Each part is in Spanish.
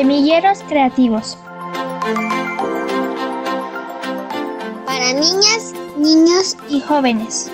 Semilleros creativos. Para niñas, niños y jóvenes.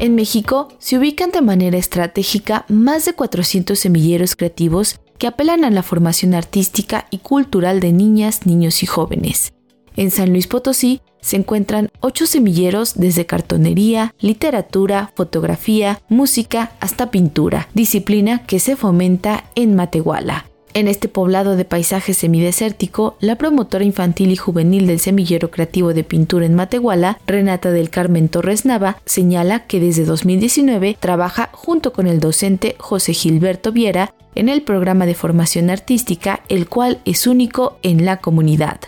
En México se ubican de manera estratégica más de 400 semilleros creativos que apelan a la formación artística y cultural de niñas, niños y jóvenes. En San Luis Potosí se encuentran ocho semilleros desde cartonería, literatura, fotografía, música hasta pintura, disciplina que se fomenta en Matehuala. En este poblado de paisaje semidesértico, la promotora infantil y juvenil del Semillero Creativo de Pintura en Matehuala, Renata del Carmen Torres Nava, señala que desde 2019 trabaja junto con el docente José Gilberto Viera en el programa de formación artística, el cual es único en la comunidad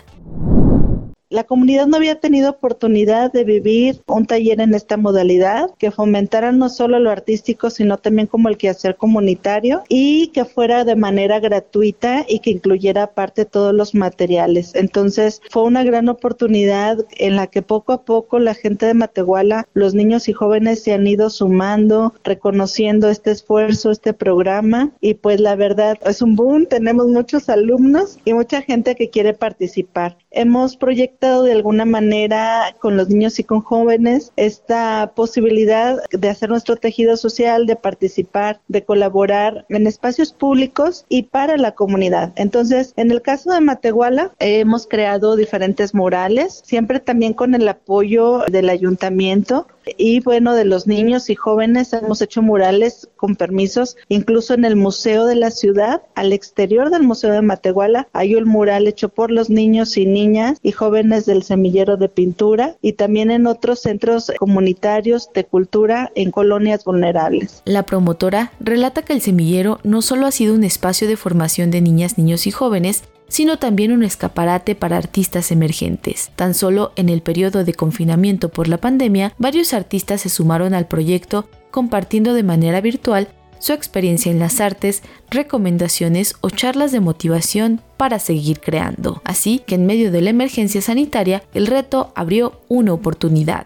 la comunidad no había tenido oportunidad de vivir un taller en esta modalidad que fomentara no solo lo artístico, sino también como el quehacer comunitario y que fuera de manera gratuita y que incluyera aparte todos los materiales. Entonces fue una gran oportunidad en la que poco a poco la gente de Matehuala, los niños y jóvenes se han ido sumando, reconociendo este esfuerzo, este programa y pues la verdad es un boom, tenemos muchos alumnos y mucha gente que quiere participar. Hemos proyectado de alguna manera con los niños y con jóvenes esta posibilidad de hacer nuestro tejido social, de participar, de colaborar en espacios públicos y para la comunidad. Entonces, en el caso de Matehuala, hemos creado diferentes murales, siempre también con el apoyo del ayuntamiento y bueno, de los niños y jóvenes hemos hecho murales con permisos, incluso en el Museo de la Ciudad, al exterior del Museo de Matehuala, hay un mural hecho por los niños y niñas y jóvenes del semillero de pintura y también en otros centros comunitarios de cultura en colonias vulnerables. La promotora relata que el semillero no solo ha sido un espacio de formación de niñas, niños y jóvenes, sino también un escaparate para artistas emergentes. Tan solo en el periodo de confinamiento por la pandemia, varios artistas se sumaron al proyecto compartiendo de manera virtual su experiencia en las artes, recomendaciones o charlas de motivación para seguir creando. Así que en medio de la emergencia sanitaria, el reto abrió una oportunidad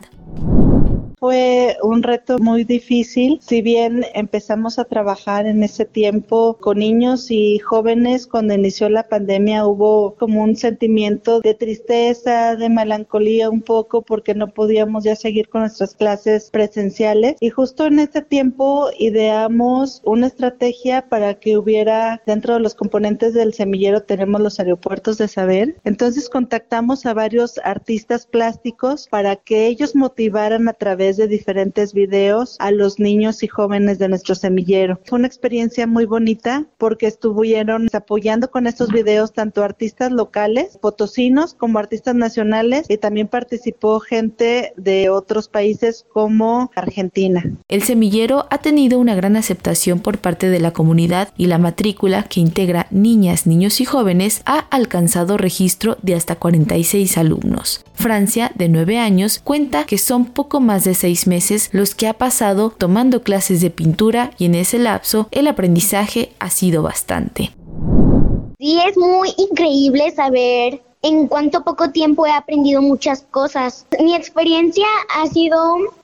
fue un reto muy difícil. Si bien empezamos a trabajar en ese tiempo con niños y jóvenes, cuando inició la pandemia hubo como un sentimiento de tristeza, de melancolía un poco porque no podíamos ya seguir con nuestras clases presenciales. Y justo en ese tiempo ideamos una estrategia para que hubiera dentro de los componentes del semillero tenemos los aeropuertos de saber. Entonces contactamos a varios artistas plásticos para que ellos motivaran a través de diferentes videos a los niños y jóvenes de nuestro semillero. Fue una experiencia muy bonita porque estuvieron apoyando con estos videos tanto artistas locales, potosinos, como artistas nacionales y también participó gente de otros países como Argentina. El semillero ha tenido una gran aceptación por parte de la comunidad y la matrícula que integra niñas, niños y jóvenes ha alcanzado registro de hasta 46 alumnos. Francia, de 9 años, cuenta que son poco más de seis meses los que ha pasado tomando clases de pintura y en ese lapso el aprendizaje ha sido bastante. Sí, es muy increíble saber en cuánto poco tiempo he aprendido muchas cosas. Mi experiencia ha sido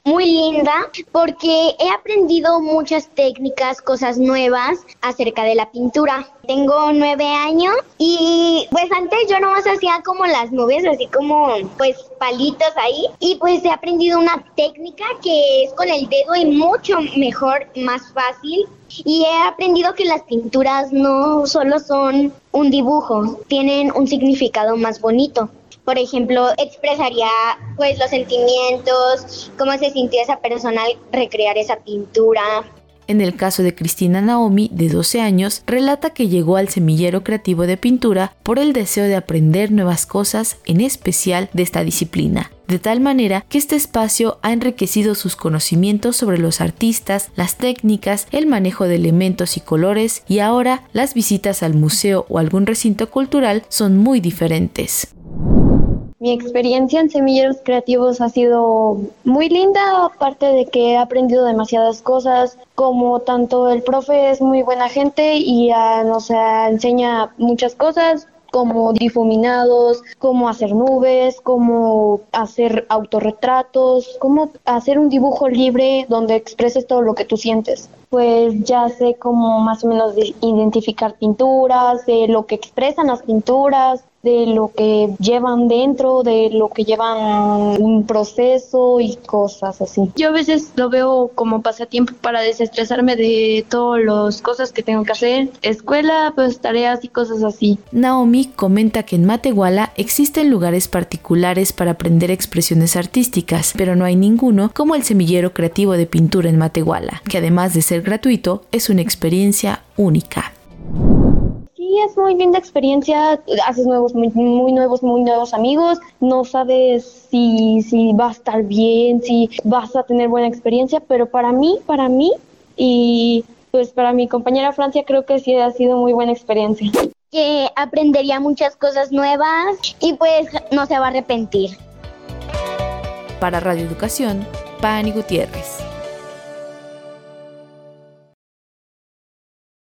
muy linda porque he aprendido muchas técnicas, cosas nuevas acerca de la pintura. Tengo nueve años y pues antes yo nomás hacía como las nubes, así como pues palitos ahí y pues he aprendido una técnica que es con el dedo y mucho mejor, más fácil y he aprendido que las pinturas no solo son un dibujo, tienen un significado más bonito. Por ejemplo, expresaría pues los sentimientos, cómo se sintió esa persona al recrear esa pintura. En el caso de Cristina Naomi, de 12 años, relata que llegó al semillero creativo de pintura por el deseo de aprender nuevas cosas, en especial de esta disciplina de tal manera que este espacio ha enriquecido sus conocimientos sobre los artistas, las técnicas, el manejo de elementos y colores y ahora las visitas al museo o algún recinto cultural son muy diferentes. Mi experiencia en Semilleros Creativos ha sido muy linda, aparte de que he aprendido demasiadas cosas, como tanto el profe es muy buena gente y nos enseña muchas cosas, como difuminados, cómo hacer nubes, cómo hacer autorretratos, cómo hacer un dibujo libre donde expreses todo lo que tú sientes pues ya sé cómo más o menos identificar pinturas, de lo que expresan las pinturas, de lo que llevan dentro, de lo que llevan un proceso y cosas así. Yo a veces lo veo como pasatiempo para desestresarme de todas las cosas que tengo que hacer, escuela, pues tareas y cosas así. Naomi comenta que en Matehuala existen lugares particulares para aprender expresiones artísticas, pero no hay ninguno como el semillero creativo de pintura en Matehuala, que además de ser gratuito, es una experiencia única es muy linda experiencia, haces nuevos, muy, nuevos, muy nuevos amigos, no sabes si, si va a estar bien, si vas a tener buena experiencia, pero para mí, para mí y pues para mi compañera Francia creo que sí ha sido muy buena experiencia. Que aprendería muchas cosas nuevas y pues no se va a arrepentir. Para Radio Educación, Pani Gutiérrez.